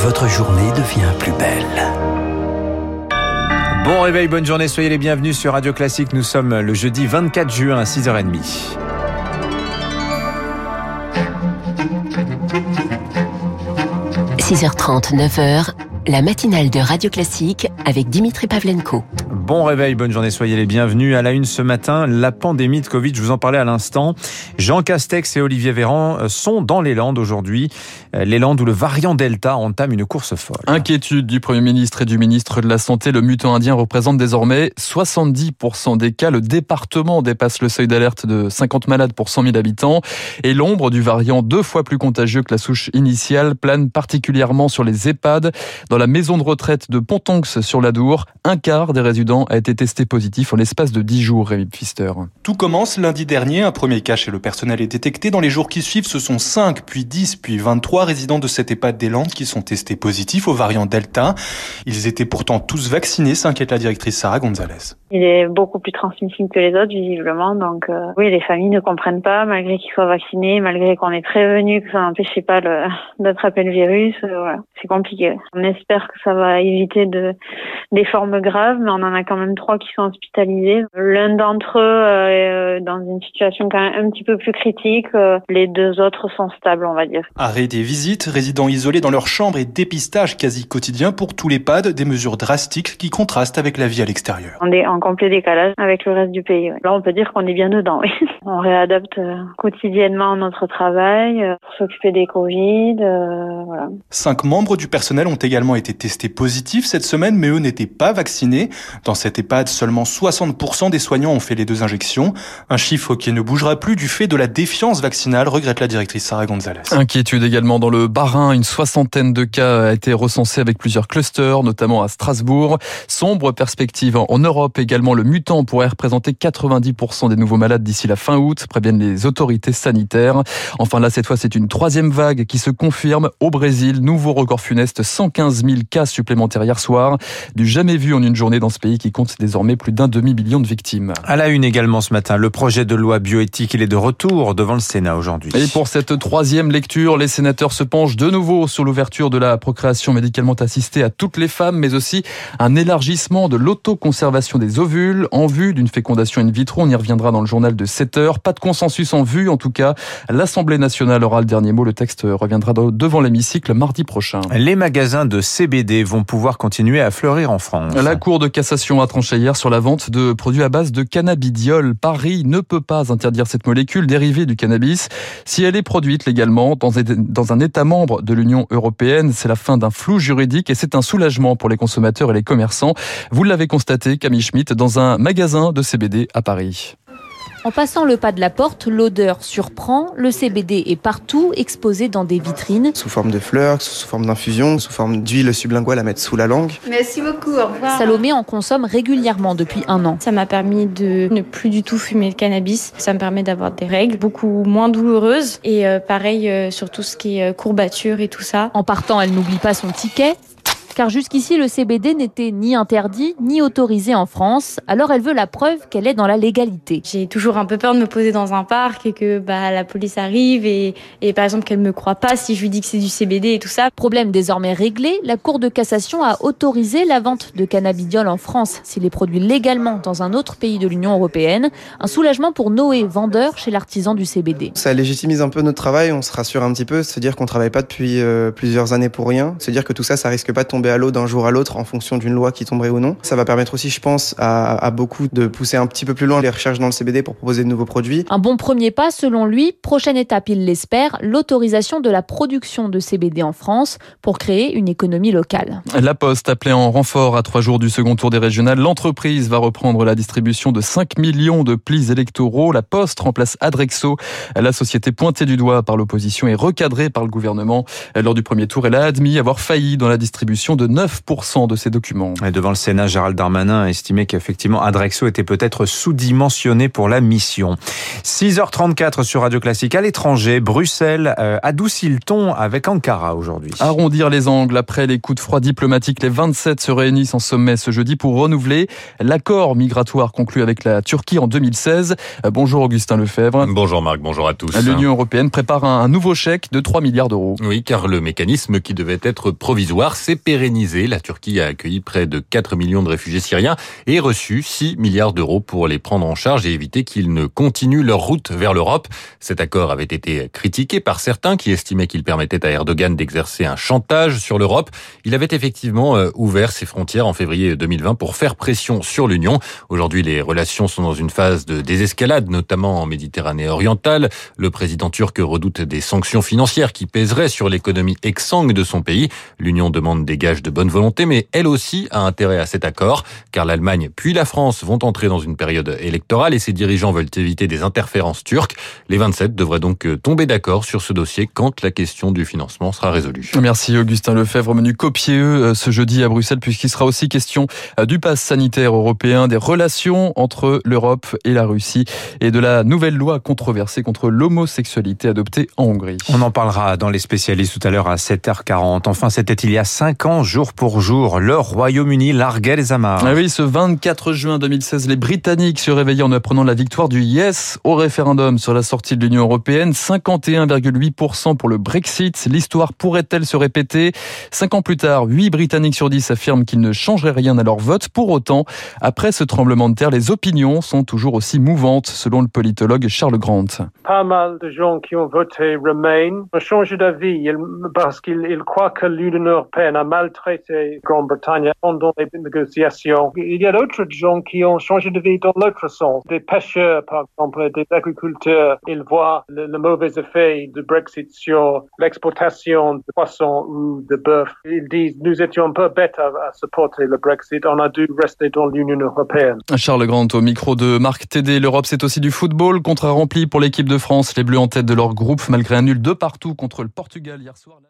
votre journée devient plus belle. Bon réveil, bonne journée, soyez les bienvenus sur Radio Classique. Nous sommes le jeudi 24 juin à 6h30. 6h30, 9h, la matinale de Radio Classique avec Dimitri Pavlenko. Bon réveil, bonne journée, soyez les bienvenus. À la une ce matin, la pandémie de Covid, je vous en parlais à l'instant. Jean Castex et Olivier Véran euh, sont dans les Landes aujourd'hui. Euh, les Landes où le variant Delta entame une course folle. Inquiétude du Premier ministre et du ministre de la Santé. Le mutant indien représente désormais 70% des cas. Le département dépasse le seuil d'alerte de 50 malades pour 100 000 habitants. Et l'ombre du variant deux fois plus contagieux que la souche initiale plane particulièrement sur les EHPAD. Dans la maison de retraite de Pontonx sur l'Adour, un quart des résidents a été testé positif en l'espace de 10 jours, Rémi Pfister. Tout commence lundi dernier. Un premier cas chez le personnel est détecté. Dans les jours qui suivent, ce sont 5, puis 10, puis 23 résidents de cette EHPAD des Landes qui sont testés positifs au variant Delta. Ils étaient pourtant tous vaccinés, s'inquiète la directrice Sarah Gonzalez. Il est beaucoup plus transmissible que les autres, visiblement. Donc, euh, oui, les familles ne comprennent pas, malgré qu'ils soient vaccinés, malgré qu'on ait prévenu que ça n'empêchait pas d'attraper le virus. Euh, voilà, c'est compliqué. On espère que ça va éviter de, des formes graves, mais on en a quand même trois qui sont hospitalisés. L'un d'entre eux euh, est dans une situation quand même un petit peu plus critique. Les deux autres sont stables, on va dire. Arrêt des visites, résidents isolés dans leur chambre et dépistage quasi quotidien pour tous les PAD, des mesures drastiques qui contrastent avec la vie à l'extérieur. On est en complet décalage avec le reste du pays. Là, on peut dire qu'on est bien dedans. Oui. On réadapte euh, quotidiennement notre travail euh, pour s'occuper des Covid. Euh, voilà. Cinq membres du personnel ont également été testés positifs cette semaine, mais eux n'étaient pas vaccinés. Dans cette EHPAD, seulement 60% des soignants ont fait les deux injections. Un chiffre qui ne bougera plus du fait de la défiance vaccinale, regrette la directrice Sarah Gonzalez. Inquiétude également dans le Bas-Rhin. Une soixantaine de cas a été recensé avec plusieurs clusters, notamment à Strasbourg. Sombre perspective en Europe également également le mutant pourrait représenter 90% des nouveaux malades d'ici la fin août, préviennent les autorités sanitaires. Enfin là, cette fois, c'est une troisième vague qui se confirme au Brésil. Nouveau record funeste, 115 000 cas supplémentaires hier soir. Du jamais vu en une journée dans ce pays qui compte désormais plus d'un demi-million de victimes. À la une également ce matin, le projet de loi bioéthique, il est de retour devant le Sénat aujourd'hui. Et pour cette troisième lecture, les sénateurs se penchent de nouveau sur l'ouverture de la procréation médicalement assistée à toutes les femmes, mais aussi un élargissement de l'autoconservation des ovules en vue d'une fécondation in vitro. On y reviendra dans le journal de 7 heures. Pas de consensus en vue, en tout cas. L'Assemblée nationale aura le dernier mot. Le texte reviendra devant l'hémicycle mardi prochain. Les magasins de CBD vont pouvoir continuer à fleurir en France. La Cour de cassation a tranché hier sur la vente de produits à base de cannabidiol. Paris ne peut pas interdire cette molécule dérivée du cannabis si elle est produite légalement dans un État membre de l'Union européenne. C'est la fin d'un flou juridique et c'est un soulagement pour les consommateurs et les commerçants. Vous l'avez constaté, Camille Schmitt, dans un magasin de CBD à Paris. En passant le pas de la porte, l'odeur surprend. Le CBD est partout, exposé dans des vitrines. Sous forme de fleurs, sous forme d'infusion, sous forme d'huile sublinguale à mettre sous la langue. Merci beaucoup, au revoir. Salomé en consomme régulièrement depuis un an. Ça m'a permis de ne plus du tout fumer le cannabis. Ça me permet d'avoir des règles beaucoup moins douloureuses. Et euh, pareil euh, sur tout ce qui est euh, courbature et tout ça. En partant, elle n'oublie pas son ticket car jusqu'ici le CBD n'était ni interdit ni autorisé en France. Alors elle veut la preuve qu'elle est dans la légalité. J'ai toujours un peu peur de me poser dans un parc et que bah, la police arrive et, et par exemple qu'elle me croit pas si je lui dis que c'est du CBD et tout ça. Problème désormais réglé, la Cour de cassation a autorisé la vente de cannabidiol en France s'il est produit légalement dans un autre pays de l'Union européenne. Un soulagement pour Noé, vendeur chez l'artisan du CBD. Ça légitimise un peu notre travail, on se rassure un petit peu, se dire qu'on travaille pas depuis euh, plusieurs années pour rien, se dire que tout ça, ça risque pas de tomber à l'eau d'un jour à l'autre en fonction d'une loi qui tomberait ou non. Ça va permettre aussi, je pense, à, beaucoup de pousser un petit peu plus loin les recherches dans le CBD pour proposer de nouveaux produits. Un bon premier pas, selon lui. Prochaine étape, il l'espère, l'autorisation de la production de CBD en France pour créer une économie locale. La Poste appelée en renfort à trois jours du second tour des régionales. L'entreprise va reprendre la distribution de 5 millions de plis électoraux. La Poste remplace Adrexo, la société pointée du doigt par l'opposition et recadrée par le gouvernement. Lors du premier tour, elle a admis avoir failli dans la distribution de 9% de ces documents. Et devant le Sénat, Gérald Darmanin a estimé qu'effectivement Adrexo était peut-être sous-dimensionné pour la mission. 6h34 sur Radio Classique à l'étranger, Bruxelles euh, adoucit le ton avec Ankara aujourd'hui? Arrondir les angles après les coups de froid diplomatiques, les 27 se réunissent en sommet ce jeudi pour renouveler l'accord migratoire conclu avec la Turquie en 2016. Euh, bonjour Augustin Lefebvre. Bonjour Marc, bonjour à tous. L'Union européenne prépare un nouveau chèque de 3 milliards d'euros. Oui, car le mécanisme qui devait être provisoire s'est La Turquie a accueilli près de 4 millions de réfugiés syriens et reçu 6 milliards d'euros pour les prendre en charge et éviter qu'ils ne continuent leur route vers l'Europe. Cet accord avait été critiqué par certains qui estimaient qu'il permettait à Erdogan d'exercer un chantage sur l'Europe. Il avait effectivement euh, ouvert ses frontières en février 2020 pour faire pression sur l'Union. Aujourd'hui, les relations sont dans une phase de désescalade, notamment en Méditerranée orientale. Le président turc redoute des sanctions financières qui pèseraient sur l'économie exsangue de son pays. L'Union demande des gages de bonne volonté, mais elle aussi a intérêt à cet accord, car l'Allemagne puis la France vont entrer dans une période électorale et ses dirigeants veulent éviter des interférences turques. Les 27 devraient donc tomber d'accord sur ce dossier quand la question du financement sera résolue. Merci Augustin Lefebvre, menu copieux euh, ce jeudi à Bruxelles, puisqu'il sera aussi question euh, du pass sanitaire européen, des relations entre l'Europe et la Russie et de la nouvelle loi controversée contre l'homosexualité adoptée en Hongrie. On en parlera dans les spécialistes tout à l'heure à 7h40. Enfin, c'était il y a 5 ans, jour pour jour, le Royaume-Uni larguait les amarres. Ah oui, ce 24 juin 2016, les Britanniques se réveillaient en apprenant la victoire du Yes au référendum sur la sortie de l'Union européenne. 51,8% pour le Brexit. L'histoire pourrait-elle se répéter? Cinq ans plus tard, 8 Britanniques sur 10 affirment qu'ils ne changeraient rien à leur vote. Pour autant, après ce tremblement de terre, les opinions sont toujours aussi mouvantes, selon le politologue Charles Grant. Pas mal de gens qui ont voté Remain ont changé d'avis parce qu'ils croient que l'Union européenne a maltraité Grande-Bretagne pendant les négociations. Il y a d'autres gens qui ont changé de vie dans l'autre sens. Des pêcheurs, par exemple, des agriculteurs, ils voient le, le mauvais effet du Brexit sur l'exportation de poissons ou de bœuf. Ils disent, nous étions un peu bêtes à, à supporter le Brexit, on a dû rester dans l'Union européenne. Charles Grant au micro de Marc Tédé. L'Europe, c'est aussi du football. Contrat rempli pour l'équipe de France. Les Bleus en tête de leur groupe malgré un nul de partout contre le Portugal hier soir.